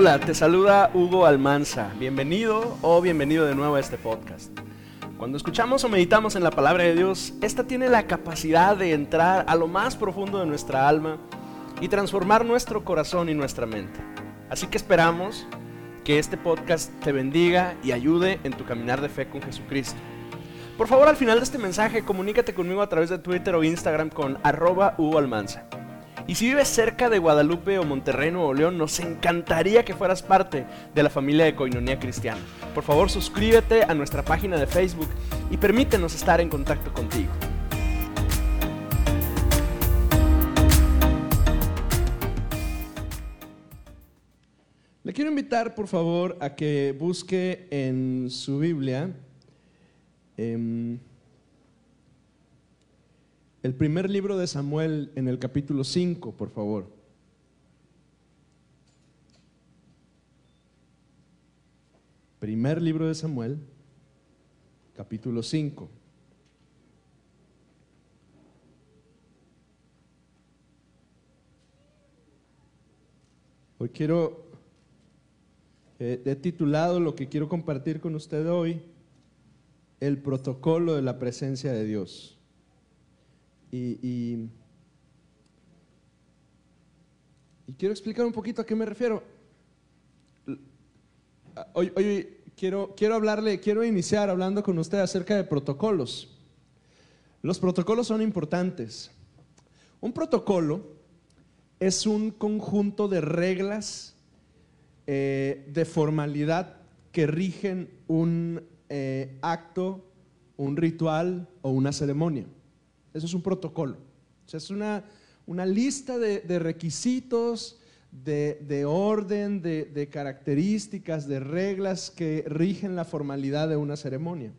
Hola, te saluda Hugo Almanza. Bienvenido o bienvenido de nuevo a este podcast. Cuando escuchamos o meditamos en la palabra de Dios, esta tiene la capacidad de entrar a lo más profundo de nuestra alma y transformar nuestro corazón y nuestra mente. Así que esperamos que este podcast te bendiga y ayude en tu caminar de fe con Jesucristo. Por favor, al final de este mensaje, comunícate conmigo a través de Twitter o Instagram con arroba Hugo Almanza. Y si vives cerca de Guadalupe o Monterrey, Nuevo León, nos encantaría que fueras parte de la familia de Coinonía Cristiana. Por favor, suscríbete a nuestra página de Facebook y permítenos estar en contacto contigo. Le quiero invitar, por favor, a que busque en su Biblia em, el primer libro de Samuel en el capítulo 5, por favor. Primer libro de Samuel, capítulo 5. Hoy quiero eh, he titulado lo que quiero compartir con usted hoy, el protocolo de la presencia de Dios. Y, quiero explicar un poquito a qué me refiero. Hoy, quiero hablarle, quiero iniciar hablando con usted acerca de protocolos. Los protocolos son importantes. Un protocolo es un conjunto de reglas eh, de formalidad que rigen un eh, acto, un ritual o una ceremonia. Eso es un protocolo. es una, una lista de, requisitos, de, orden, de, características, de reglas que rigen la formalidad de una ceremonia.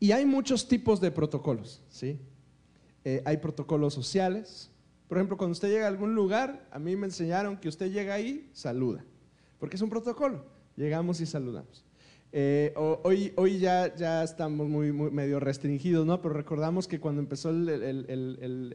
Y hay muchos tipos de protocolos, ¿sí? Eh, hay protocolos sociales. Por ejemplo, cuando usted llega a algún lugar, a mí me enseñaron que usted llega ahí, saluda porque es un protocolo. Llegamos y saludamos. Eh, hoy, hoy ya, ya estamos muy, medio restringidos, ¿no? Pero recordamos que cuando empezó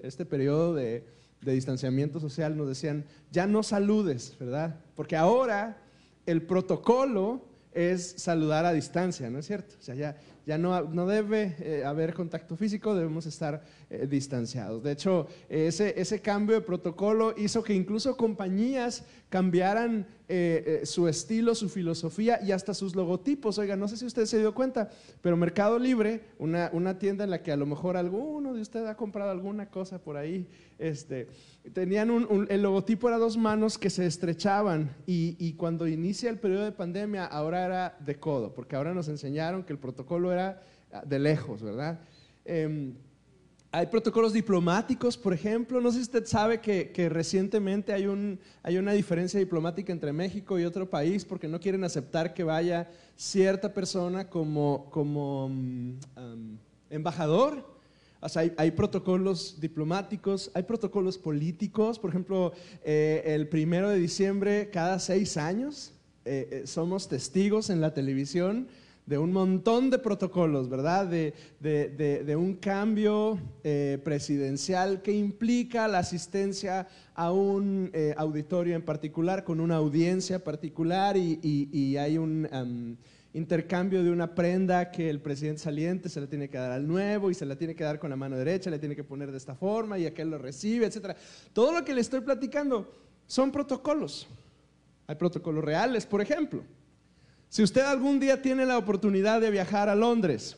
este periodo de, de, distanciamiento social nos decían, ya no saludes, ¿verdad? Porque ahora el protocolo es saludar a distancia, ¿no es cierto? O sea, ya, ya no, no debe eh, haber contacto físico, debemos estar eh, distanciados. De hecho, ese, ese cambio de protocolo hizo que incluso compañías cambiaran eh, su estilo, su filosofía y hasta sus logotipos. Oiga, no sé si usted se dio cuenta, pero Mercado Libre, una, una tienda en la que a lo mejor alguno de ustedes ha comprado alguna cosa por ahí, este, tenían un, el logotipo era dos manos que se estrechaban y, y cuando inicia el periodo de pandemia ahora era de codo, porque ahora nos enseñaron que el protocolo era Ah, de lejos, ¿verdad? Em, hay protocolos diplomáticos, por ejemplo. No sé si usted sabe que, recientemente hay, un, hay, una diferencia diplomática entre México y otro país porque no quieren aceptar que vaya cierta persona como, como mm, embajador. O sea, hay, protocolos diplomáticos, hay protocolos políticos. Por ejemplo, eh, el primero de diciembre, cada seis años, eh, eh, somos testigos en la televisión de un montón de protocolos, ¿verdad? De, un cambio eh, presidencial que implica la asistencia a un eh, auditorio en particular, con una audiencia particular y, hay un intercambio de una prenda que el presidente saliente se la tiene que dar al nuevo y se la tiene que dar con la mano derecha, le tiene que poner de esta forma y aquel lo recibe, etc. Todo lo que le estoy platicando son protocolos. Hay protocolos reales, por ejemplo. Si usted algún día tiene la oportunidad de viajar a Londres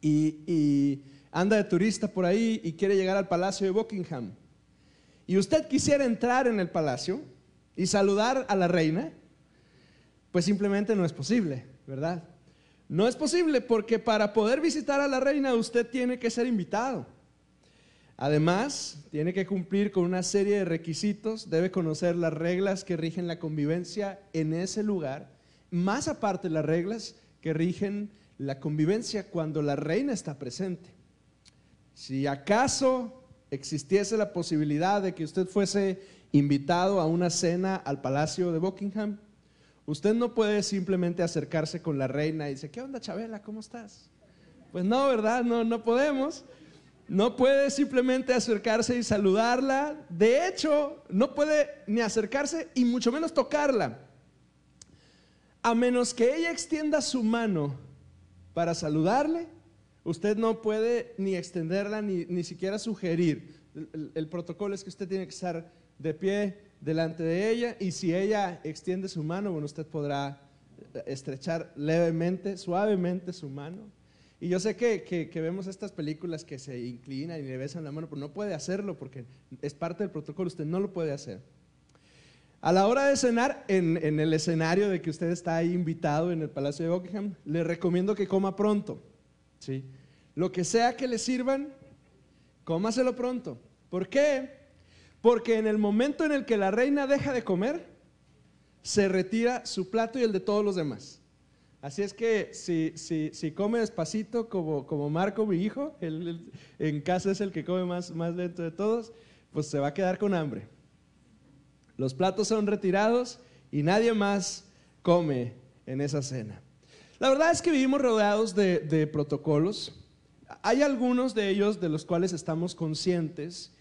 y, anda de turista por ahí y quiere llegar al Palacio de Buckingham, y usted quisiera entrar en el palacio y saludar a la reina, pues simplemente no es posible, ¿verdad? No es posible porque para poder visitar a la reina usted tiene que ser invitado. Además, tiene que cumplir con una serie de requisitos, debe conocer las reglas que rigen la convivencia en ese lugar más aparte las reglas que rigen la convivencia cuando la reina está presente. Si acaso existiese la posibilidad de que usted fuese invitado a una cena al Palacio de Buckingham, usted no puede simplemente acercarse con la reina y decir, ¿qué onda Chabela? ¿Cómo estás? Pues no, ¿verdad? No, no podemos. No puede simplemente acercarse y saludarla. De hecho, no puede ni acercarse y mucho menos tocarla. A menos que ella extienda su mano para saludarle, usted no puede ni extenderla ni, ni siquiera sugerir. El, protocolo es que usted tiene que estar de pie delante de ella y si ella extiende su mano, bueno, usted podrá eh, estrechar levemente, suavemente su mano. Y yo sé que, que- que vemos estas películas que se inclinan y le besan la mano, pero no puede hacerlo porque es parte del protocolo, usted no lo puede hacer. A la hora de cenar, en, en el escenario de que usted está ahí invitado en el Palacio de Buckingham, le recomiendo que coma pronto. ¿sí? Lo que sea que le sirvan, cómaselo pronto. ¿Por qué? Porque en el momento en el que la reina deja de comer, se retira su plato y el de todos los demás. Así es que si, si, si come despacito como, como Marco, mi hijo, él, en casa es el que come más, más lento de todos, pues se va a quedar con hambre. Los platos son retirados y nadie más come en esa cena. La verdad es que vivimos rodeados de, protocolos. Hay algunos de ellos de los cuales estamos conscientes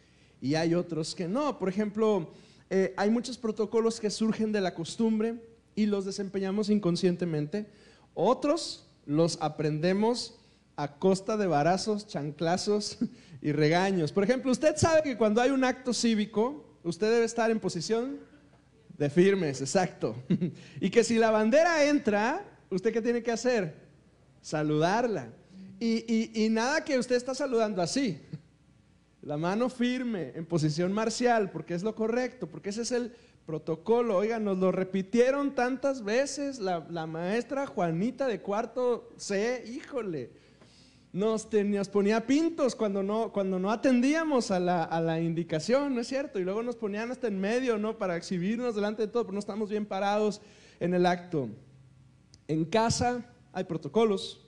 y hay otros que no. Por ejemplo, eh, hay muchos protocolos que surgen de la costumbre y los desempeñamos inconscientemente. Otros los aprendemos a costa de varazos, chanclazos y regaños. Por ejemplo, usted sabe que cuando hay un acto cívico, usted debe estar en posición de firmes, exacto. y que si la bandera entra, ¿usted qué tiene que hacer? Saludarla. Y, y- y nada que usted está saludando así. La mano firme, en posición marcial, porque es lo correcto, porque ese es el protocolo. Oigan, nos lo repitieron tantas veces la, la maestra Juanita de cuarto C, híjole. Nos, te- nos ponía pintos cuando no, cuando no atendíamos a la, a la indicación, ¿no es cierto? Y luego nos ponían hasta en medio, ¿no? Para exhibirnos delante de todo, pero no estamos bien parados en el acto. En casa hay protocolos.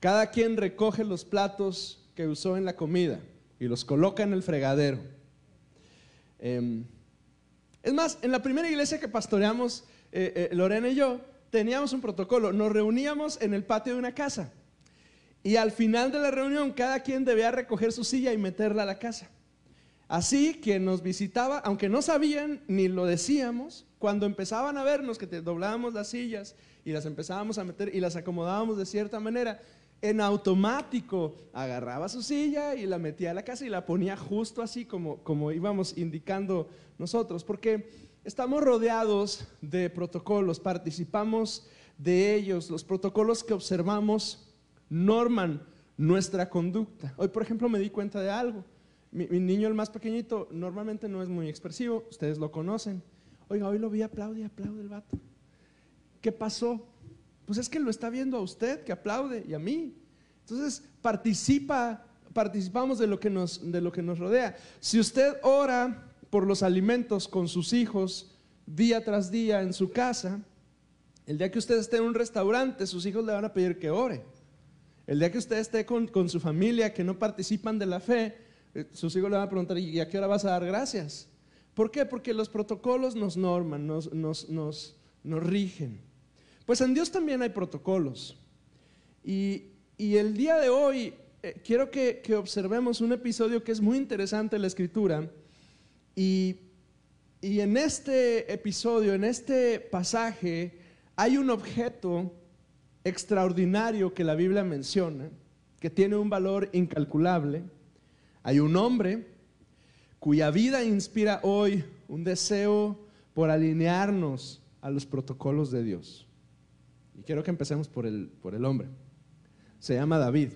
Cada quien recoge los platos que usó en la comida y los coloca en el fregadero. Em, es más, en la primera iglesia que pastoreamos, eh, eh, Lorena y yo, teníamos un protocolo. Nos reuníamos en el patio de una casa. Y al final de la reunión, cada quien debía recoger su silla y meterla a la casa. Así quien nos visitaba, aunque no sabían ni lo decíamos, cuando empezaban a vernos que te doblábamos las sillas y las empezábamos a meter y las acomodábamos de cierta manera, en automático agarraba su silla y la metía a la casa y la ponía justo así como, como íbamos indicando nosotros, porque estamos rodeados de protocolos, participamos de ellos, los protocolos que observamos norman nuestra conducta. Hoy, por ejemplo, me di cuenta de algo. Mi, niño, el más pequeñito, normalmente no es muy expresivo, ustedes lo conocen. Oiga, hoy lo vi, aplaude, aplaude el vato. ¿Qué pasó? Pues es que lo está viendo a usted que aplaude y a mí. Entonces, participa, participamos de lo que nos, de lo que nos rodea. Si usted ora por los alimentos con sus hijos día tras día en su casa, el día que usted esté en un restaurante, sus hijos le van a pedir que ore. El día que usted esté con, con su familia que no participan de la fe, eh, sus hijos le van a preguntar, ¿y a qué hora vas a dar gracias? ¿Por qué? Porque los protocolos nos norman, nos, nos, nos, nos rigen. Pues en Dios también hay protocolos. Y, y el día de hoy eh, quiero que, que observemos un episodio que es muy interesante en la escritura. Y, y en este episodio, en este pasaje, hay un objeto extraordinario que la Biblia menciona, que tiene un valor incalculable. Hay un hombre cuya vida inspira hoy un deseo por alinearnos a los protocolos de Dios. Y quiero que empecemos por el, por el hombre. Se llama David.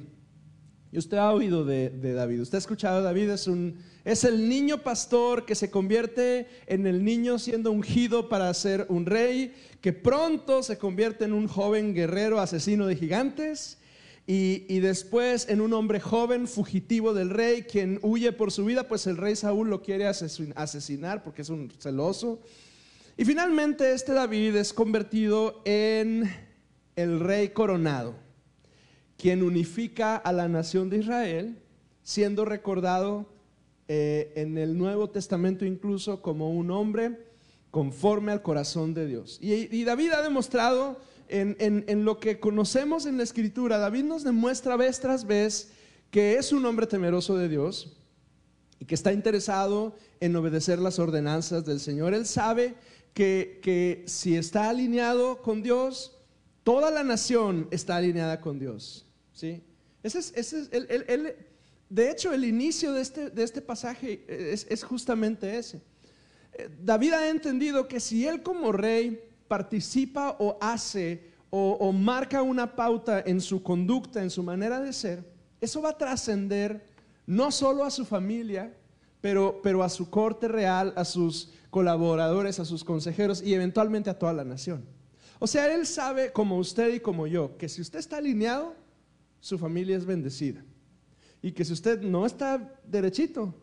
Y usted ha oído de, de David. Usted ha escuchado David. Es, un, es el niño pastor que se convierte en el niño siendo ungido para ser un rey, que pronto se convierte en un joven guerrero asesino de gigantes. Y, y después en un hombre joven fugitivo del rey, quien huye por su vida, pues el rey Saúl lo quiere asesin- asesinar porque es un celoso. Y finalmente este David es convertido en el rey coronado, quien unifica a la nación de Israel, siendo recordado eh, en el Nuevo Testamento incluso como un hombre conforme al corazón de Dios. Y, David ha demostrado en, en- lo que conocemos en la Escritura, David nos demuestra vez tras vez que es un hombre temeroso de Dios y que está interesado en obedecer las ordenanzas del Señor. Él sabe que, que si está alineado con Dios, toda la nación está alineada con Dios. ¿sí? Ese es, ese es el- de hecho, el inicio de este, de este pasaje es, es justamente ese. Eh, David ha entendido que si él como rey participa o hace o, o marca una pauta en su conducta, en su manera de ser, eso va a trascender no solo a su familia, pero, pero a su corte real, a sus colaboradores, a sus consejeros y eventualmente a toda la nación. O sea, él sabe, como usted y como yo, que si usted está alineado, su familia es bendecida. Y que si usted no está derechito,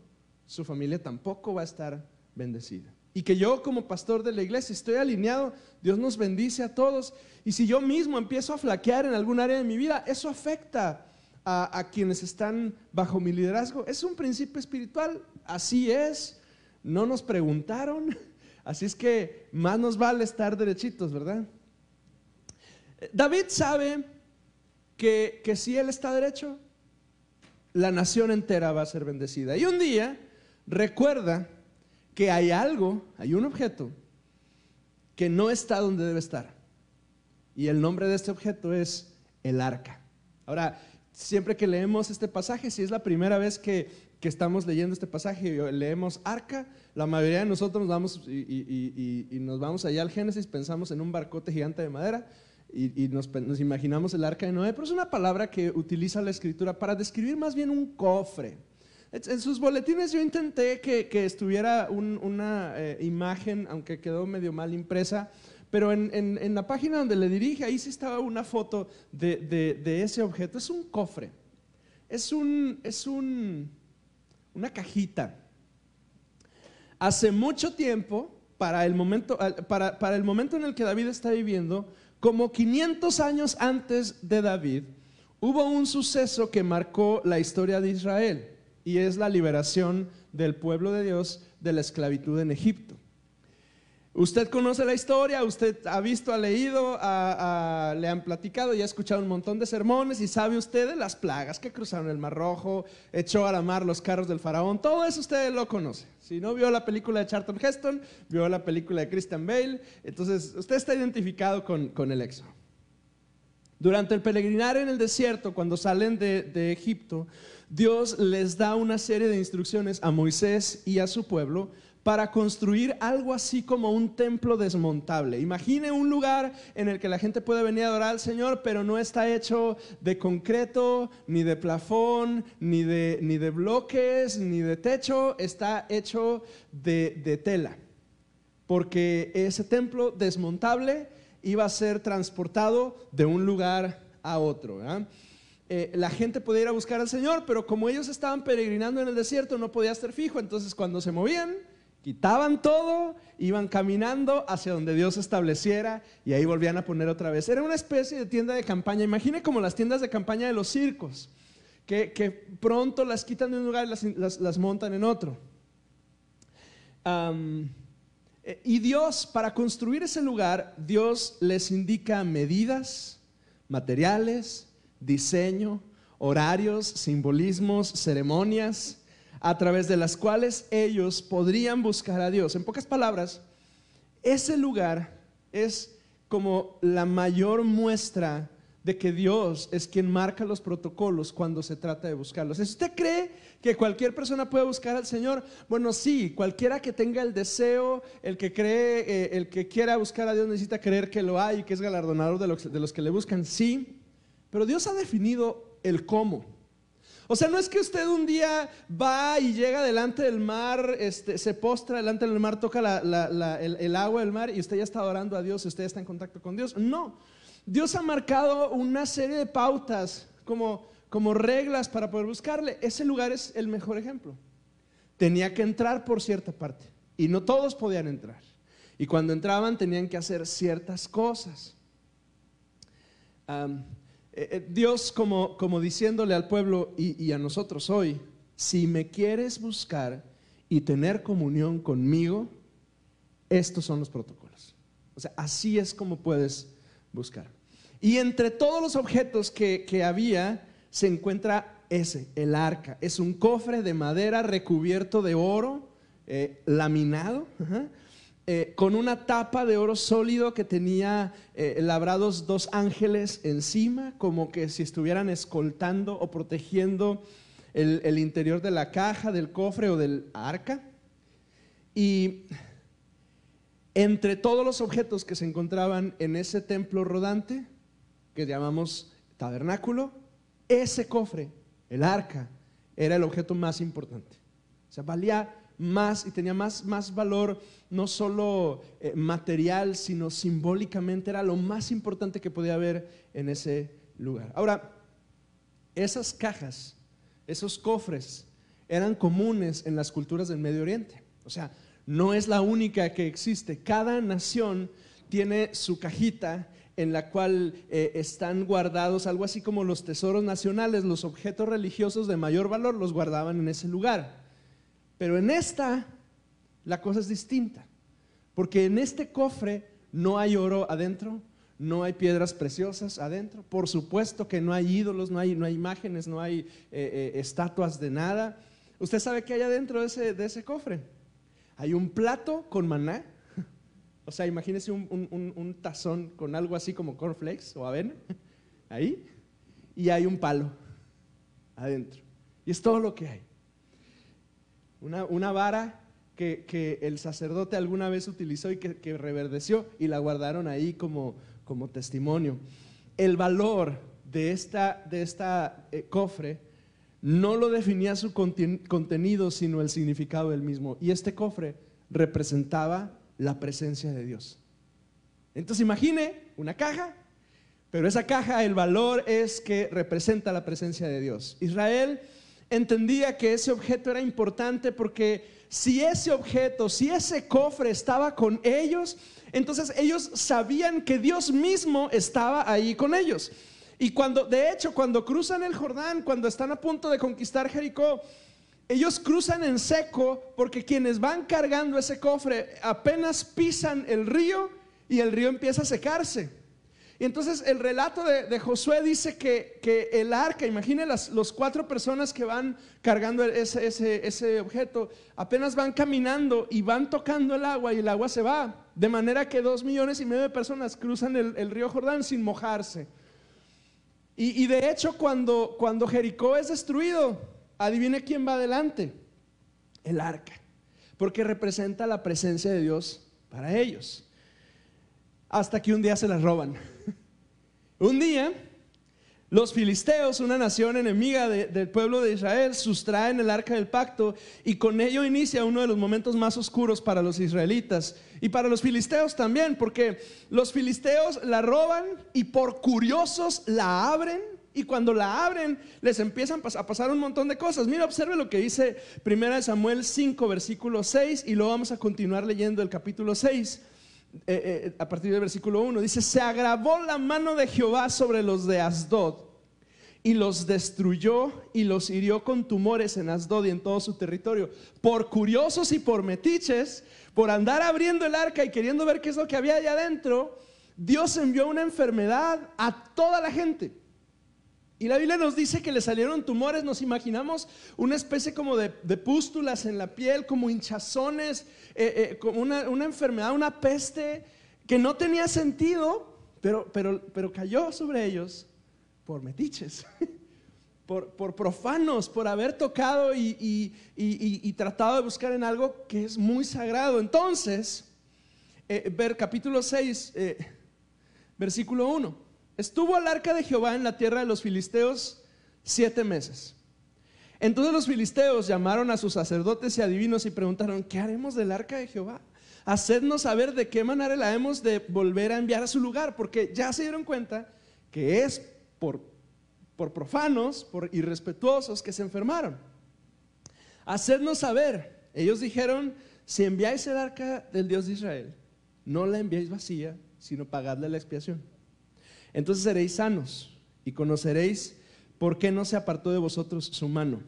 su familia tampoco va a estar bendecida. Y que yo como pastor de la iglesia estoy alineado, Dios nos bendice a todos. Y si yo mismo empiezo a flaquear en algún área de mi vida, eso afecta a, a quienes están bajo mi liderazgo. Es un principio espiritual, así es. No nos preguntaron, así es que más nos vale estar derechitos, ¿verdad? David sabe que, que si él está derecho, la nación entera va a ser bendecida. Y un día recuerda que hay algo, hay un objeto que no está donde debe estar. Y el nombre de este objeto es el arca. Ahora, siempre que leemos este pasaje, si es la primera vez que, que estamos leyendo este pasaje y leemos arca, la mayoría de nosotros nos vamos y, y- y- nos vamos allá al Génesis, pensamos en un barcote gigante de madera y, nos, imaginamos el arca de Noé, pero es una palabra que utiliza la escritura para describir más bien un cofre. En sus boletines yo intenté que, que estuviera un- una eh, imagen, aunque quedó medio mal impresa, pero en, en- en la página donde le dirige, ahí sí estaba una foto de, de- de ese objeto. Es un cofre, es, un, es un, una cajita. Hace mucho tiempo, para el, momento, para el momento en el que David está viviendo, como 500 años antes de David, hubo un suceso que marcó la historia de Israel y es la liberación del pueblo de Dios de la esclavitud en Egipto. Usted conoce la historia, usted ha visto, ha leído, le han platicado y ha escuchado un montón de sermones y sabe usted de las plagas que cruzaron el Mar Rojo, echó a la mar los carros del faraón, todo eso usted lo conoce. Si no vio la película de Charlton Heston, vio la película de Christian Bale, entonces usted está identificado con, con el éxodo. Durante el peregrinar en el desierto, cuando salen de, de Egipto, Dios les da una serie de instrucciones a Moisés y a su pueblo para construir algo así como un templo desmontable. Imagine un lugar en el que la gente puede venir a adorar al Señor, pero no está hecho de concreto, ni de plafón, ni de, ni de bloques, ni de techo, está hecho de, de tela porque ese templo desmontable iba a ser transportado de un lugar a otro. Eh, la gente podía ir a buscar al Señor, pero como ellos estaban peregrinando en el desierto, no podía estar fijo. Entonces, cuando se movían, quitaban todo, iban caminando hacia donde Dios estableciera y ahí volvían a poner otra vez. Era una especie de tienda de campaña. Imagine como las tiendas de campaña de los circos, que, pronto las quitan de un lugar y las, montan en otro. Eh, y Dios, para construir ese lugar, Dios les indica medidas, materiales, diseño, horarios, simbolismos, ceremonias, a través de las cuales ellos podrían buscar a Dios. En pocas palabras, ese lugar es como la mayor muestra de que Dios es quien marca los protocolos cuando se trata de buscarlos. Si usted cree que cualquier persona puede buscar al Señor, bueno, sí, cualquiera que tenga el deseo, el que cree, eh, el que quiera buscar a Dios necesita creer que lo hay y que es galardonador de los, de los que le buscan, sí, pero Dios ha definido el cómo. O sea, no es que usted un día va y llega delante del mar, este, se postra delante del mar, toca el, agua del mar y usted ya está adorando a Dios, usted ya está en contacto con Dios. No, Dios ha marcado una serie de pautas como, como reglas para poder buscarle. Ese lugar es el mejor ejemplo. Tenía que entrar por cierta parte y no todos podían entrar. Y cuando entraban tenían que hacer ciertas cosas. Eh, eh, Dios como, como diciéndole al pueblo y, y a nosotros hoy, si me quieres buscar y tener comunión conmigo, estos son los protocolos. O sea, así es como puedes buscar. Y entre todos los objetos que, que había se encuentra ese, el arca. Es un cofre de madera recubierto de oro, eh, laminado. ajá. Eh, con una tapa de oro sólido que tenía eh, labrados dos ángeles encima, como que si estuvieran escoltando o protegiendo el, el interior de la caja, del cofre o del arca. Y entre todos los objetos que se encontraban en ese templo rodante, que llamamos tabernáculo, ese cofre, el arca, era el objeto más importante. O sea, valía más y tenía más, más valor, no solo eh, material, sino simbólicamente, era lo más importante que podía haber en ese lugar. Ahora, esas cajas, esos cofres, eran comunes en las culturas del Medio Oriente. O sea, no es la única que existe. Cada nación tiene su cajita en la cual eh, están guardados algo así como los tesoros nacionales, los objetos religiosos de mayor valor los guardaban en ese lugar. Pero en esta la cosa es distinta, porque en este cofre no hay oro adentro, no hay piedras preciosas adentro, por supuesto que no hay ídolos, no hay, no hay imágenes, no hay eh, eh, estatuas de nada. ¿Usted sabe qué hay adentro de ese, cofre? Hay un plato con maná, o sea, imagínese un, tazón con algo así como cornflakes o avena, ahí, y hay un palo adentro. Y es todo lo que hay. Una, vara que, el sacerdote alguna vez utilizó y que, reverdeció y la guardaron ahí como, como testimonio. El valor de esta, de esta eh, cofre no lo definía su contenido, sino el significado del mismo. Y este cofre representaba la presencia de Dios. Entonces imagine una caja, pero esa caja, el valor es que representa la presencia de Dios. Israel entendía que ese objeto era importante porque si ese objeto, si ese cofre estaba con ellos, entonces ellos sabían que Dios mismo estaba ahí con ellos. Y cuando, de hecho, cuando cruzan el Jordán, cuando están a punto de conquistar Jericó, ellos cruzan en seco porque quienes van cargando ese cofre apenas pisan el río y el río empieza a secarse. Y entonces el relato de, Josué dice que, el arca, imaginen las los cuatro personas que van cargando ese, objeto, apenas van caminando y van tocando el agua y el agua se va. De manera que dos millones y medio de personas cruzan el, río Jordán sin mojarse. Y, de hecho cuando, cuando Jericó es destruido, Adivine quién va adelante. El arca. Porque representa la presencia de Dios para ellos. Hasta que un día se las roban. Un día, los filisteos, una nación enemiga del pueblo de Israel, sustraen el arca del pacto y con ello inicia uno de los momentos más oscuros para los israelitas y para los filisteos también, porque los filisteos la roban y por curiosos la abren y cuando la abren, les empiezan a pasar un montón de cosas. Mira, observe lo que dice 1 Samuel 5, versículo 6, y luego vamos a continuar leyendo el capítulo 6. Eh, eh, a partir del versículo 1, dice, se agravó la mano de Jehová sobre los de Asdod y los destruyó y los hirió con tumores en Asdod y en todo su territorio. Por curiosos y por metiches, por andar abriendo el arca y queriendo ver qué es lo que había allá adentro, Dios envió una enfermedad a toda la gente. Y la Biblia nos dice que le salieron tumores, nos imaginamos una especie como de, pústulas en la piel, como hinchazones, eh, eh, como una, enfermedad, una peste que no tenía sentido, pero, pero, pero cayó sobre ellos por metiches, por, por profanos, por haber tocado y, y, tratado de buscar en algo que es muy sagrado. Entonces, eh, ver capítulo 6, versículo 1. Estuvo el arca de Jehová en la tierra de los filisteos siete meses. Entonces los filisteos llamaron a sus sacerdotes y adivinos y preguntaron, ¿qué haremos del arca de Jehová? Hacednos saber de qué manera la hemos de volver a enviar a su lugar, porque ya se dieron cuenta que es por, por profanos, por irrespetuosos que se enfermaron. Hacednos saber. Ellos dijeron, si enviáis el arca del Dios de Israel, no la enviáis vacía, sino pagadle la expiación. Entonces seréis sanos y conoceréis por qué no se apartó de vosotros su mano.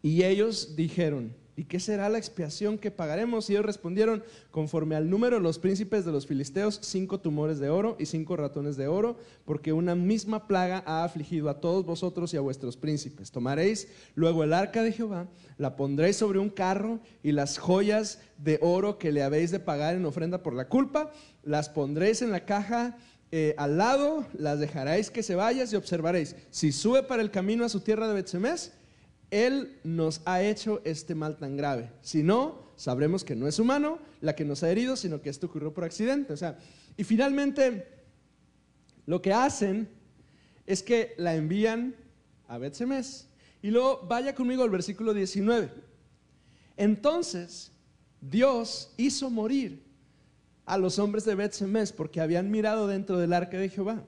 Y ellos dijeron, ¿Y qué será la expiación que pagaremos? Y ellos respondieron, conforme al número de los príncipes de los filisteos, cinco tumores de oro y cinco ratones de oro, porque una misma plaga ha afligido a todos vosotros y a vuestros príncipes. Tomaréis luego el arca de Jehová, la pondréis sobre un carro y las joyas de oro que le habéis de pagar en ofrenda por la culpa, las pondréis en la caja eh, al lado, las dejaréis que se vayas y observaréis. Si sube para el camino a su tierra de Betsemes, él nos ha hecho este mal tan grave. Si no, sabremos que no es humano la que nos ha herido, sino que esto ocurrió por accidente. O sea, y finalmente, lo que hacen es que la envían a Betsemes. Y luego vaya conmigo al versículo 19. Entonces, Dios hizo morir a los hombres de Betsemes porque habían mirado dentro del arca de Jehová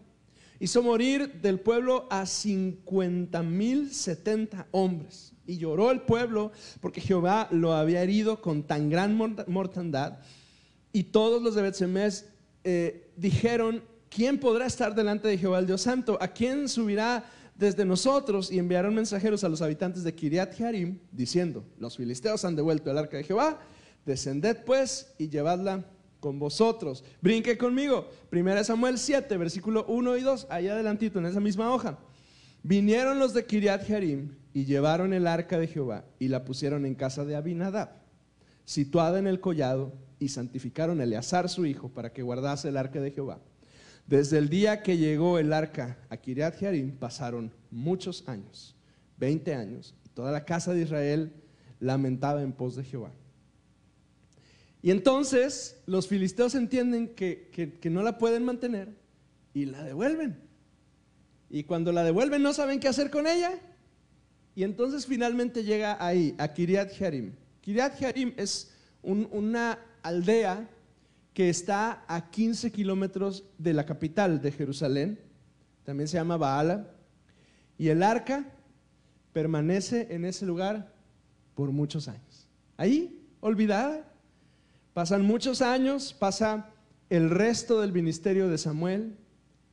hizo morir del pueblo a 50 mil 70 hombres. Y lloró el pueblo porque Jehová lo había herido con tan gran mortandad. Y todos los de Betsemes eh, dijeron, ¿quién podrá estar delante de Jehová el Dios Santo? ¿A quién subirá desde nosotros? Y enviaron mensajeros a los habitantes de Kiriat Jearim, diciendo, los filisteos han devuelto el arca de Jehová, descended pues y llevadla con vosotros. Brinque conmigo. Primera Samuel 7, versículo 1 y 2, ahí adelantito en esa misma hoja. Vinieron los de Kiriat Jearim y llevaron el arca de Jehová y la pusieron en casa de Abinadab, situada en el collado, y santificaron a Eleazar su hijo para que guardase el arca de Jehová. Desde el día que llegó el arca a Kiriat Jearim pasaron muchos años, 20 años, y toda la casa de Israel lamentaba en pos de Jehová. Y entonces los filisteos entienden que, no la pueden mantener y la devuelven. Y cuando la devuelven no saben qué hacer con ella. Y entonces finalmente llega ahí, a Kiriat Jearim. Kiriat Jearim es una aldea que está a 15 kilómetros de la capital de Jerusalén. También se llama Baala. Y el arca permanece en ese lugar por muchos años. Ahí, olvidada, Pasan muchos años, pasa el resto del ministerio de Samuel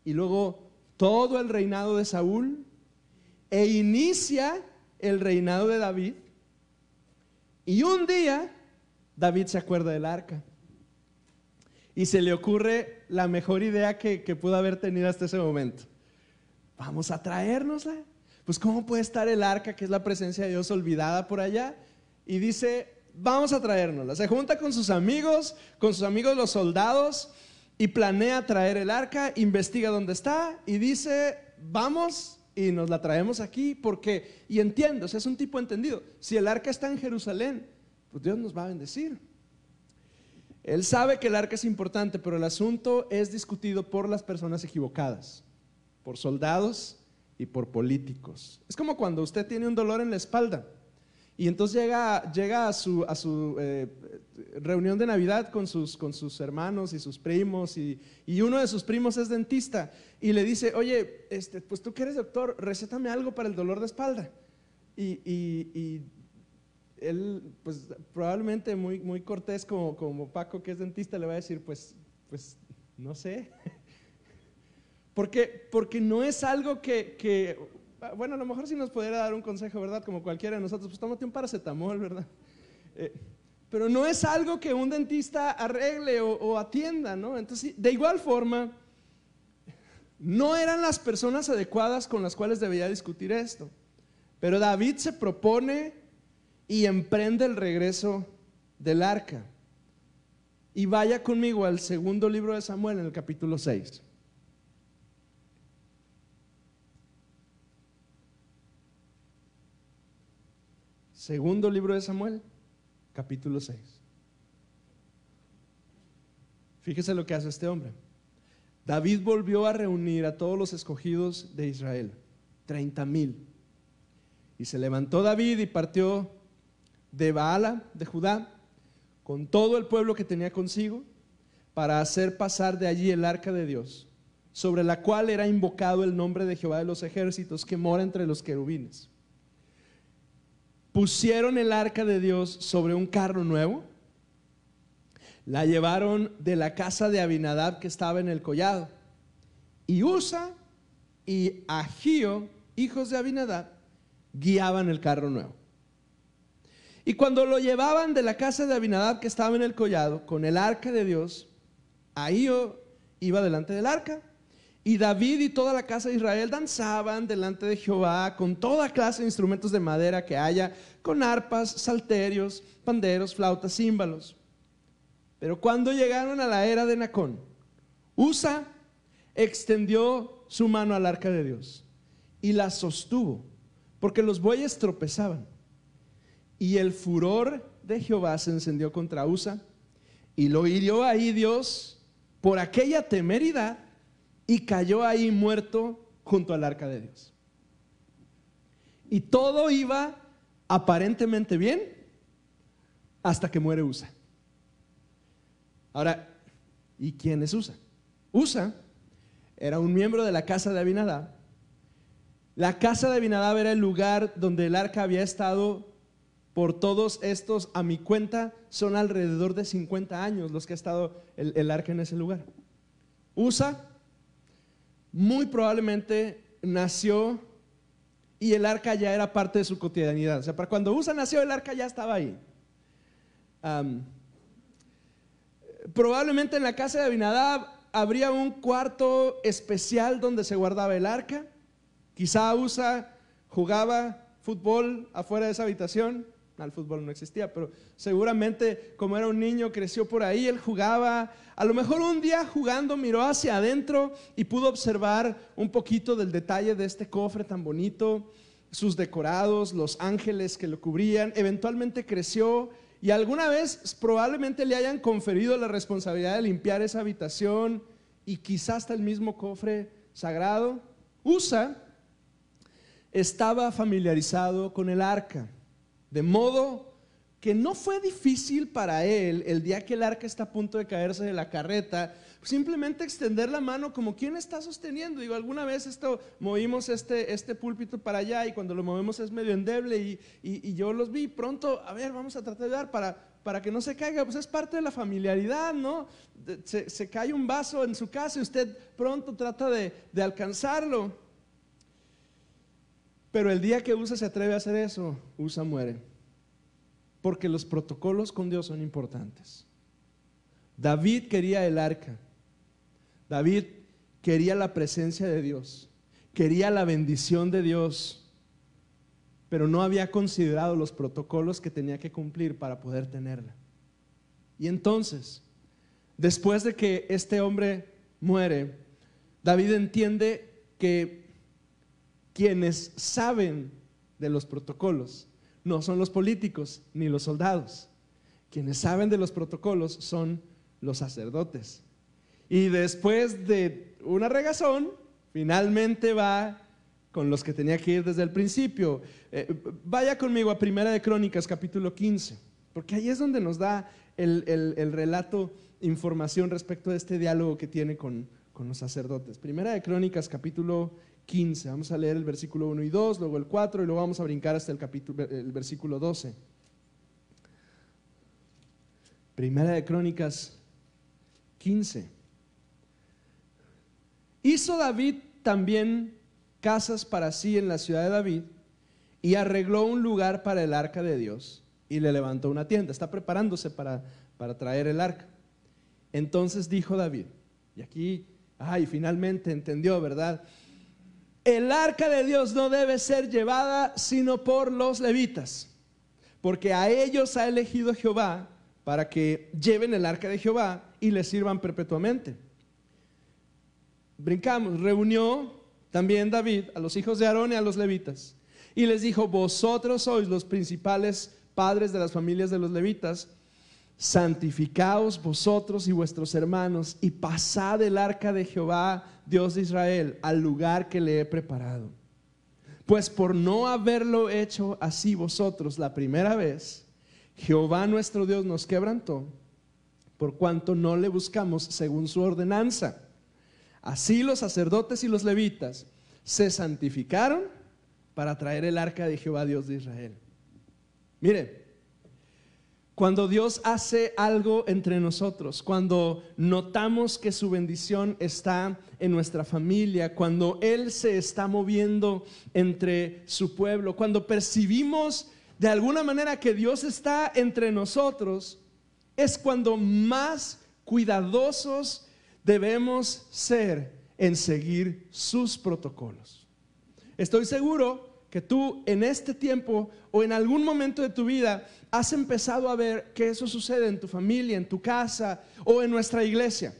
y luego todo el reinado de Saúl e inicia el reinado de David. Y un día David se acuerda del arca y se le ocurre la mejor idea que, pudo haber tenido hasta ese momento. Vamos a traérnosla. Pues ¿cómo puede estar el arca, que es la presencia de Dios olvidada por allá? Y dice, vamos a traérnosla. Se junta con sus amigos, con sus amigos los soldados y planea traer el arca, investiga dónde está y dice, vamos y nos la traemos aquí porque, y entiendo, es un tipo entendido, si el arca está en Jerusalén, pues Dios nos va a bendecir. Él sabe que el arca es importante, pero el asunto es discutido por las personas equivocadas, por soldados y por políticos. Es como cuando usted tiene un dolor en la espalda y entonces llega, llega a su, a su eh, reunión de Navidad con sus, con sus hermanos y sus primos, y, uno de sus primos es dentista, y le dice, oye, este, pues tú que eres doctor, recétame algo para el dolor de espalda. Y, él, pues probablemente muy, muy cortés como, como Paco, que es dentista, le va a decir, pues, pues no sé. porque, porque no es algo que, que bueno, a lo mejor sí nos pudiera dar un consejo, ¿verdad? Como cualquiera de nosotros, pues tómate un paracetamol, ¿verdad? Eh, pero no es algo que un dentista arregle o, atienda, ¿no? Entonces, de igual forma, no eran las personas adecuadas con las cuales debía discutir esto. Pero David se propone y emprende el regreso del arca. Y vaya conmigo al segundo libro de Samuel en el capítulo 6. Segundo libro de Samuel, capítulo 6. Fíjese lo que hace este hombre. David volvió a reunir a todos los escogidos de Israel, 30 mil. Y se levantó David y partió de Baala, de Judá, con todo el pueblo que tenía consigo, para hacer pasar de allí el arca de Dios, sobre la cual era invocado el nombre de Jehová de los ejércitos, que mora entre los querubines pusieron el arca de Dios sobre un carro nuevo, la llevaron de la casa de Abinadab que estaba en el collado, y Usa y Agío, hijos de Abinadab, guiaban el carro nuevo. Y cuando lo llevaban de la casa de Abinadab que estaba en el collado con el arca de Dios, ahí iba delante del arca. Y David y toda la casa de Israel danzaban delante de Jehová con toda clase de instrumentos de madera que haya, con arpas, salterios, panderos, flautas, címbalos. Pero cuando llegaron a la era de Nacón, Usa extendió su mano al arca de Dios y la sostuvo, porque los bueyes tropezaban. Y el furor de Jehová se encendió contra Usa y lo hirió ahí Dios por aquella temeridad y cayó ahí muerto junto al arca de Dios. Y todo iba aparentemente bien hasta que muere Usa. Ahora, ¿y quién es Usa? Usa era un miembro de la casa de Abinadab. La casa de Abinadab era el lugar donde el arca había estado por todos estos, a mi cuenta, son alrededor de 50 años los que ha estado el, el arca en ese lugar. Usa muy probablemente nació y el arca ya era parte de su cotidianidad. O sea, para cuando Usa nació, el arca ya estaba ahí. probablemente en la casa de Abinadab habría un cuarto especial donde se guardaba el arca. Quizá Usa jugaba fútbol afuera de esa habitación. El fútbol no existía, pero seguramente como era un niño creció por ahí, él jugaba. A lo mejor un día jugando miró hacia adentro y pudo observar un poquito del detalle de este cofre tan bonito, sus decorados, los ángeles que lo cubrían. Eventualmente creció y alguna vez probablemente le hayan conferido la responsabilidad de limpiar esa habitación y quizás hasta el mismo cofre sagrado. Usa estaba familiarizado con el arca. De modo que no fue difícil para él el día que el arca está a punto de caerse de la carreta, simplemente extender la mano como quien está sosteniendo. Digo, alguna vez esto movimos este, este púlpito para allá y cuando lo movemos es medio endeble y, y, yo los vi pronto, a ver, vamos a tratar de dar para, para que no se caiga, pues es parte de la familiaridad, ¿no? Se, cae un vaso en su casa y usted pronto trata de, de alcanzarlo. Pero el día que Usa se atreve a hacer eso, Usa muere. Porque los protocolos con Dios son importantes. David quería el arca. David quería la presencia de Dios. Quería la bendición de Dios. Pero no había considerado los protocolos que tenía que cumplir para poder tenerla. Y entonces, después de que este hombre muere, David entiende que quienes saben de los protocolos no son los políticos ni los soldados. Quienes saben de los protocolos son los sacerdotes. Y después de una regazón, finalmente va con los que tenía que ir desde el principio. Eh, vaya conmigo a Primera de Crónicas, capítulo 15, porque ahí es donde nos da el, relato, información respecto a este diálogo que tiene con, con los sacerdotes. Primera de Crónicas, capítulo 15. Vamos a leer el versículo 1 y 2, luego el 4 y luego vamos a brincar hasta el, capítulo, el versículo 12. Primera de Crónicas 15. Hizo David también casas para sí en la ciudad de David y arregló un lugar para el arca de Dios y le levantó una tienda. Está preparándose para, para traer el arca. Entonces dijo David, y aquí, ay, finalmente entendió, ¿verdad? El arca de Dios no debe ser llevada sino por los levitas, porque a ellos ha elegido Jehová para que lleven el arca de Jehová y le sirvan perpetuamente. Brincamos, reunió también David a los hijos de Aarón y a los levitas y les dijo, vosotros sois los principales padres de las familias de los levitas, santificaos vosotros y vuestros hermanos y pasad el arca de Jehová, Dios de Israel, al lugar que le he preparado. Pues por no haberlo hecho así vosotros la primera vez, Jehová nuestro Dios nos quebrantó, por cuanto no le buscamos según su ordenanza. Así los sacerdotes y los levitas se santificaron para traer el arca de Jehová, Dios de Israel. Mire, cuando Dios hace algo entre nosotros, cuando notamos que su bendición está en nuestra familia, cuando Él se está moviendo entre su pueblo, cuando percibimos de alguna manera que Dios está entre nosotros, es cuando más cuidadosos debemos ser en seguir sus protocolos. Estoy seguro que tú en este tiempo o en algún momento de tu vida has empezado a ver que eso sucede en tu familia, en tu casa o en nuestra iglesia.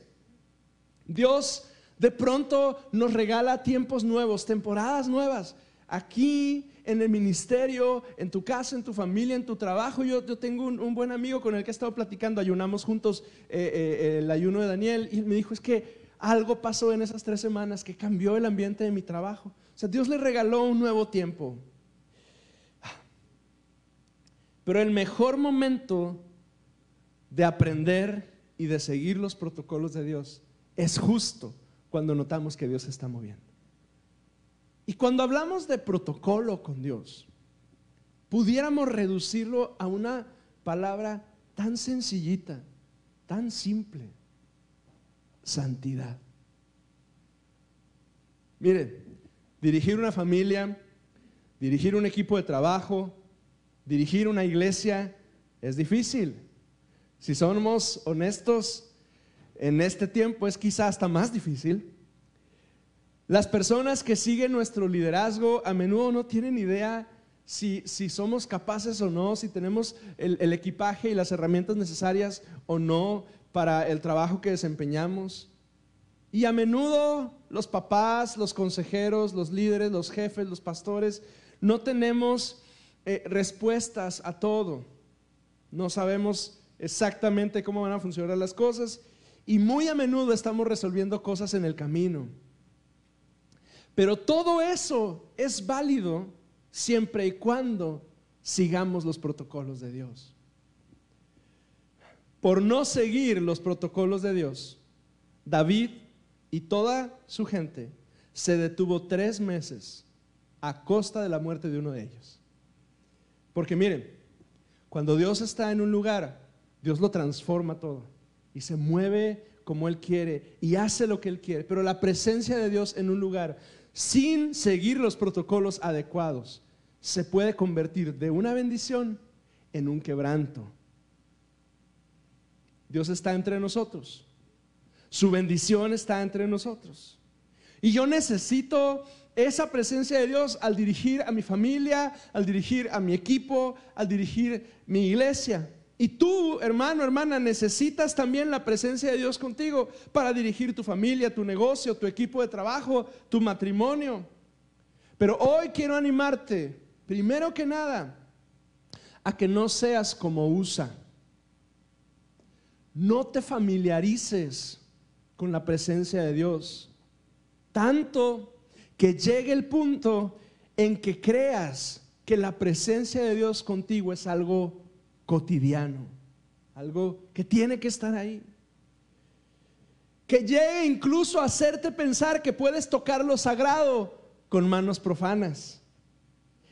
Dios de pronto nos regala tiempos nuevos, temporadas nuevas. Aquí en el ministerio, en tu casa, en tu familia, en tu trabajo. Yo, tengo un, buen amigo con el que he estado platicando, ayunamos juntos eh, eh, el ayuno de Daniel y me dijo, es que algo pasó en esas tres semanas que cambió el ambiente de mi trabajo. O sea, Dios le regaló un nuevo tiempo. Pero el mejor momento de aprender y de seguir los protocolos de Dios es justo cuando notamos que Dios se está moviendo. Y cuando hablamos de protocolo con Dios, pudiéramos reducirlo a una palabra tan sencillita, tan simple, santidad. Mire, dirigir una familia, dirigir un equipo de trabajo, dirigir una iglesia es difícil. Si somos honestos, en este tiempo es quizá hasta más difícil. Las personas que siguen nuestro liderazgo a menudo no tienen idea si, somos capaces o no, si tenemos el, el equipaje y las herramientas necesarias o no para el trabajo que desempeñamos. Y a menudo los papás, los consejeros, los líderes, los jefes, los pastores, no tenemos eh, respuestas a todo. No sabemos exactamente cómo van a funcionar las cosas y muy a menudo estamos resolviendo cosas en el camino. Pero todo eso es válido siempre y cuando sigamos los protocolos de Dios. Por no seguir los protocolos de Dios, David y toda su gente se detuvo tres meses a costa de la muerte de uno de ellos. Porque miren, cuando Dios está en un lugar, Dios lo transforma todo y se mueve como Él quiere y hace lo que Él quiere. Pero la presencia de Dios en un lugar sin seguir los protocolos adecuados, se puede convertir de una bendición en un quebranto. Dios está entre nosotros. Su bendición está entre nosotros. Y yo necesito esa presencia de Dios al dirigir a mi familia, al dirigir a mi equipo, al dirigir mi iglesia. Y tú, hermano, hermana, necesitas también la presencia de Dios contigo para dirigir tu familia, tu negocio, tu equipo de trabajo, tu matrimonio. Pero hoy quiero animarte, primero que nada, a que no seas como usa. No te familiarices con la presencia de Dios. Tanto que llegue el punto en que creas que la presencia de Dios contigo es algo cotidiano, algo que tiene que estar ahí. Que llegue incluso a hacerte pensar que puedes tocar lo sagrado con manos profanas.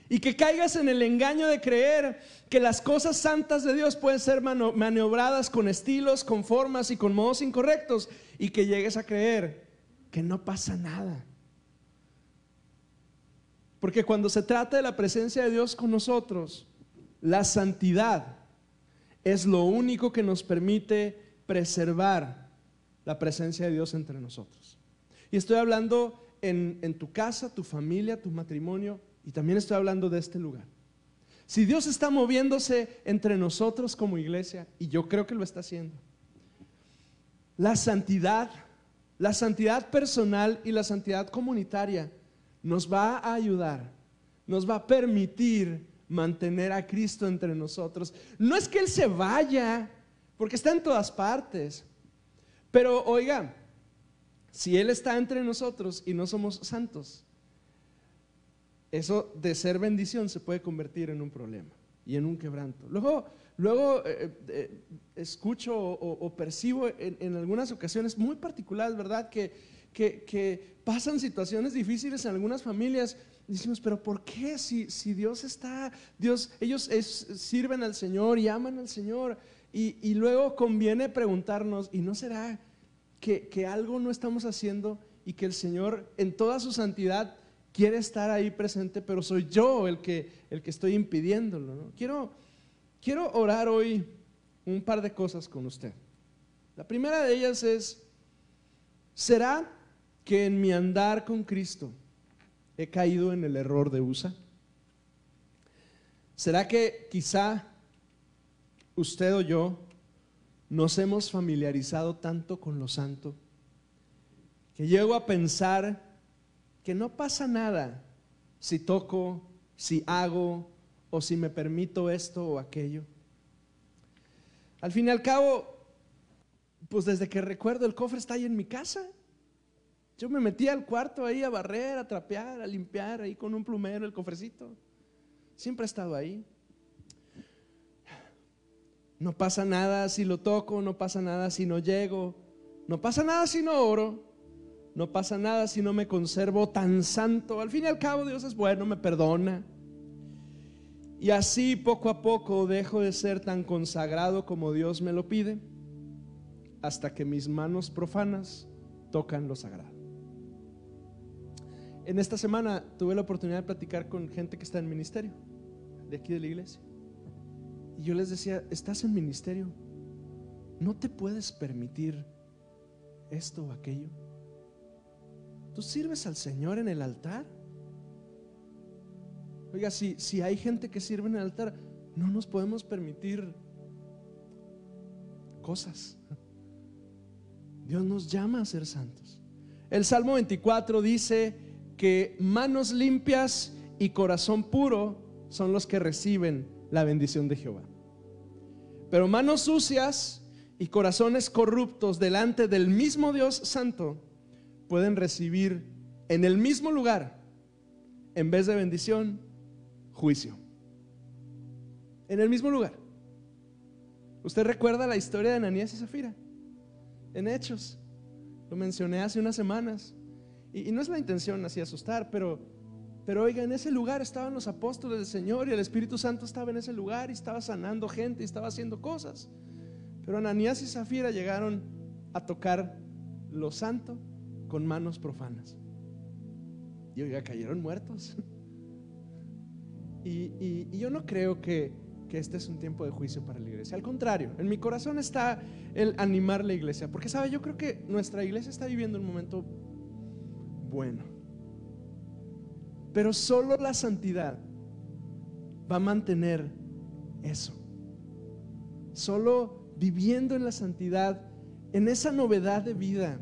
Y que caigas en el engaño de creer que las cosas santas de Dios pueden ser maniobradas con estilos, con formas y con modos incorrectos. Y que llegues a creer que no pasa nada. Porque cuando se trata de la presencia de Dios con nosotros, la santidad es lo único que nos permite preservar la presencia de Dios entre nosotros. Y estoy hablando en, tu casa, tu familia, tu matrimonio, y también estoy hablando de este lugar. Si Dios está moviéndose entre nosotros como iglesia, y yo creo que lo está haciendo, la santidad, la santidad personal y la santidad comunitaria nos va a ayudar, nos va a permitir mantener a Cristo entre nosotros. No es que Él se vaya, porque está en todas partes. Pero oiga, si Él está entre nosotros y no somos santos, eso de ser bendición se puede convertir en un problema y en un quebranto. Luego, luego eh, eh, escucho o, percibo en, algunas ocasiones muy particulares, ¿verdad? Que, que, que pasan situaciones difíciles en algunas familias decimos, pero ¿por qué? Si, si Dios está, Dios, ellos sirven al Señor y aman al Señor. Y, luego conviene preguntarnos, ¿y no será que, algo no estamos haciendo y que el Señor en toda su santidad quiere estar ahí presente, pero soy yo el que, el que estoy impidiéndolo. Quiero, quiero orar hoy un par de cosas con usted. La primera de ellas es, ¿será que en mi andar con Cristo he caído en el error de USA? ¿Será que quizá usted o yo nos hemos familiarizado tanto con lo santo que llego a pensar que no pasa nada si toco, si hago o si me permito esto o aquello. Al fin y al cabo, pues desde que recuerdo el cofre está ahí en mi casa. Yo me metí al cuarto ahí a barrer, a trapear, a limpiar ahí con un plumero el cofrecito. Siempre ha estado ahí. No pasa nada si lo toco, no pasa nada si no llego, no pasa nada si no oro, no pasa nada si no me conservo tan santo. Al fin y al cabo Dios es bueno, me perdona. Y así poco a poco dejo de ser tan consagrado como Dios me lo pide, hasta que mis manos profanas tocan lo sagrado. En esta semana tuve la oportunidad de platicar con gente que está en ministerio, de aquí de la iglesia. Y yo les decía, estás en ministerio, no te puedes permitir esto o aquello. ¿Tú sirves al Señor en el altar? Oiga, si, si hay gente que sirve en el altar, no nos podemos permitir cosas. Dios nos llama a ser santos. El Salmo 24 dice que manos limpias y corazón puro son los que reciben la bendición de Jehová. Pero manos sucias y corazones corruptos delante del mismo Dios santo pueden recibir en el mismo lugar, en vez de bendición, juicio. En el mismo lugar. Usted recuerda la historia de Ananías y Zafira en Hechos. Lo mencioné hace unas semanas. Y, y no es la intención así asustar, pero pero oiga, en ese lugar estaban los apóstoles del Señor y el Espíritu Santo estaba en ese lugar y estaba sanando gente y estaba haciendo cosas. Pero Ananías y Zafira llegaron a tocar lo santo con manos profanas. Y oiga, cayeron muertos. Y, yo no creo que, que este es un tiempo de juicio para la iglesia. Al contrario, en mi corazón está el animar la iglesia. Porque, ¿sabe? Yo creo que nuestra iglesia está viviendo un momento bueno pero solo la santidad va a mantener eso. Solo viviendo en la santidad, en esa novedad de vida,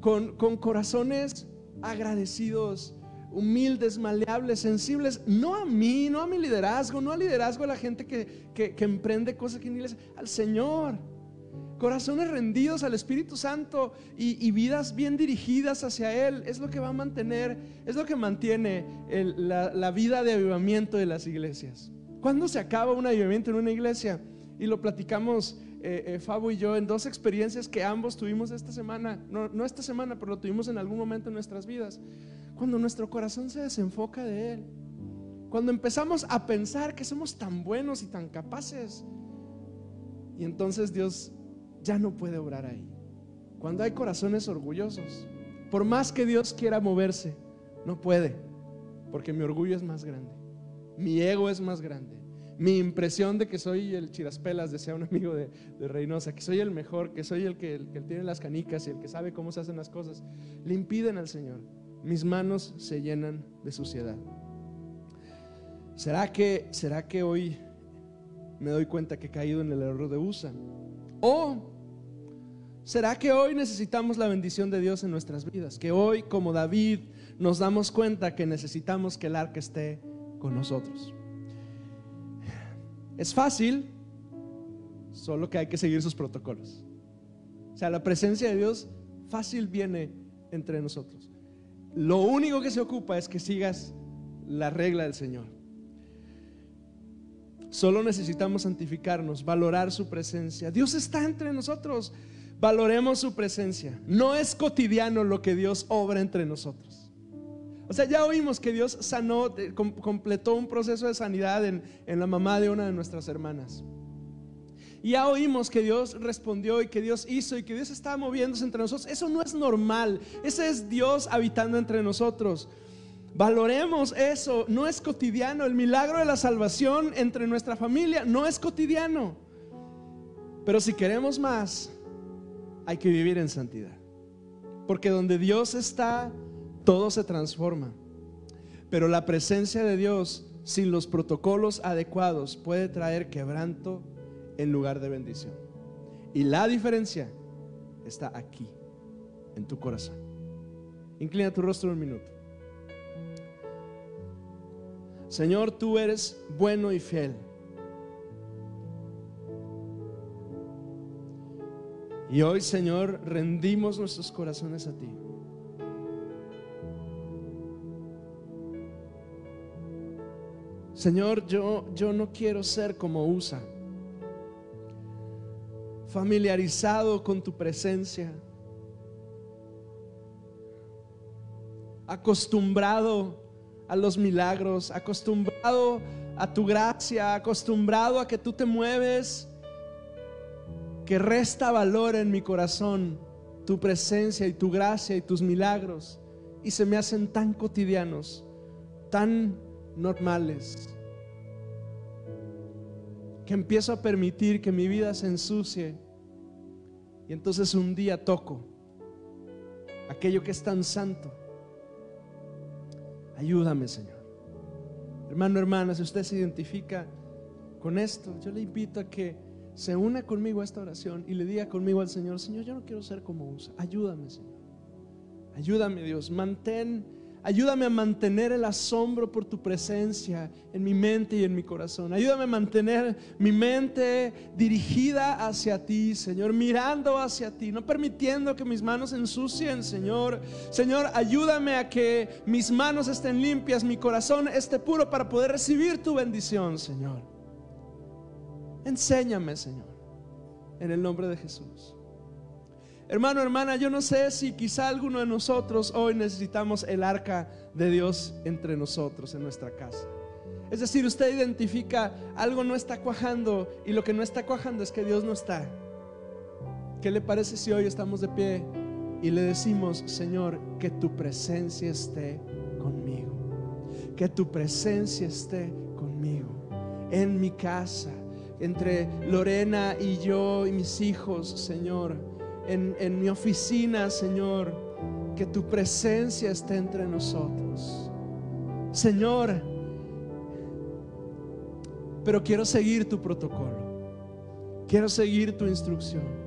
con, corazones agradecidos, humildes, maleables, sensibles, no a mí, no a mi liderazgo, no al liderazgo de la gente que, que, que emprende cosas aquí en la iglesia, al Señor corazones rendidos al Espíritu Santo y, vidas bien dirigidas hacia Él, es lo que va a mantener, es lo que mantiene la, vida de avivamiento de las iglesias. ¿Cuándo se acaba un avivamiento en una iglesia? Y lo platicamos eh, eh, Fabo y yo en dos experiencias que ambos tuvimos esta semana, no, no esta semana, pero lo tuvimos en algún momento en nuestras vidas. Cuando nuestro corazón se desenfoca de Él, cuando empezamos a pensar que somos tan buenos y tan capaces, y entonces Dios ya no puede obrar ahí. Cuando hay corazones orgullosos, por más que Dios quiera moverse, no puede, porque mi orgullo es más grande, mi ego es más grande, mi impresión de que soy el chiraspelas, decía un amigo de, Reynosa, que soy el mejor, que soy el que, el que tiene las canicas y el que sabe cómo se hacen las cosas, le impiden al Señor. Mis manos se llenan de suciedad. ¿Será que, será que hoy me doy cuenta que he caído en el error de USA? ¿O será que hoy necesitamos la bendición de Dios en nuestras vidas? Que hoy, como David, nos damos cuenta que necesitamos que el arca esté con nosotros. Es fácil, solo que hay que seguir sus protocolos. O sea, la presencia de Dios fácil viene entre nosotros. Lo único que se ocupa es que sigas la regla del Señor. Solo necesitamos santificarnos, valorar su presencia. Dios está entre nosotros. Valoremos su presencia. No es cotidiano lo que Dios obra entre nosotros. O sea, ya oímos que Dios sanó, completó un proceso de sanidad en, en la mamá de una de nuestras hermanas. Ya oímos que Dios respondió y que Dios hizo y que Dios estaba moviéndose entre nosotros. Eso no es normal. Ese es Dios habitando entre nosotros. Valoremos eso, no es cotidiano. El milagro de la salvación entre nuestra familia no es cotidiano. Pero si queremos más, hay que vivir en santidad. Porque donde Dios está, todo se transforma. Pero la presencia de Dios sin los protocolos adecuados puede traer quebranto en lugar de bendición. Y la diferencia está aquí, en tu corazón. Inclina tu rostro un minuto. Señor, tú eres bueno y fiel. Y hoy, Señor, rendimos nuestros corazones a ti. Señor, yo, yo no quiero ser como Usa, familiarizado con tu presencia, acostumbrado a los milagros, acostumbrado a tu gracia, acostumbrado a que tú te mueves, resta valor en mi corazón tu presencia y tu gracia y tus milagros, y se me hacen tan cotidianos, tan normales, que empiezo a permitir que mi vida se ensucie, y entonces un día toco aquello que es tan santo Ayúdame, Señor. Hermano, hermana, si usted se identifica con esto, yo le invito a que se una conmigo a esta oración y le diga conmigo al Señor, Señor, yo no quiero ser como usa. Ayúdame, Señor. Ayúdame, Dios. Mantén Ayúdame a mantener el asombro por tu presencia en mi mente y en mi corazón. Ayúdame a mantener mi mente dirigida hacia ti, Señor, mirando hacia ti, no permitiendo que mis manos ensucien, Señor. Señor, ayúdame a que mis manos estén limpias, mi corazón esté puro para poder recibir tu bendición, Señor. Enséñame, Señor, en el nombre de Jesús. Hermano, hermana, yo no sé si quizá alguno de nosotros hoy necesitamos el arca de Dios entre nosotros en nuestra casa. Es decir, usted identifica algo no está cuajando y lo que no está cuajando es que Dios no está. ¿Qué le parece si hoy estamos de pie y le decimos, Señor, que tu presencia esté conmigo? Que tu presencia esté conmigo en mi casa, entre Lorena y yo y mis hijos, Señor en, mi oficina, Señor, que tu presencia esté entre nosotros. Señor, pero quiero seguir tu protocolo. Quiero seguir tu instrucción.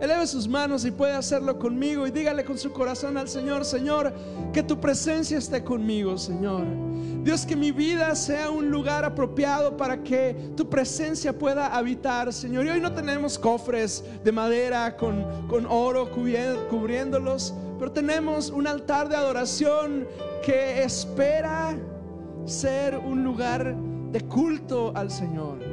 Eleve sus manos y puede hacerlo conmigo y dígale con su corazón al Señor, Señor, que tu presencia esté conmigo, Señor. Dios, que mi vida sea un lugar apropiado para que tu presencia pueda habitar, Señor. Y hoy no tenemos cofres de madera con, con oro cubriéndolos, pero tenemos un altar de adoración que espera ser un lugar de culto al Señor.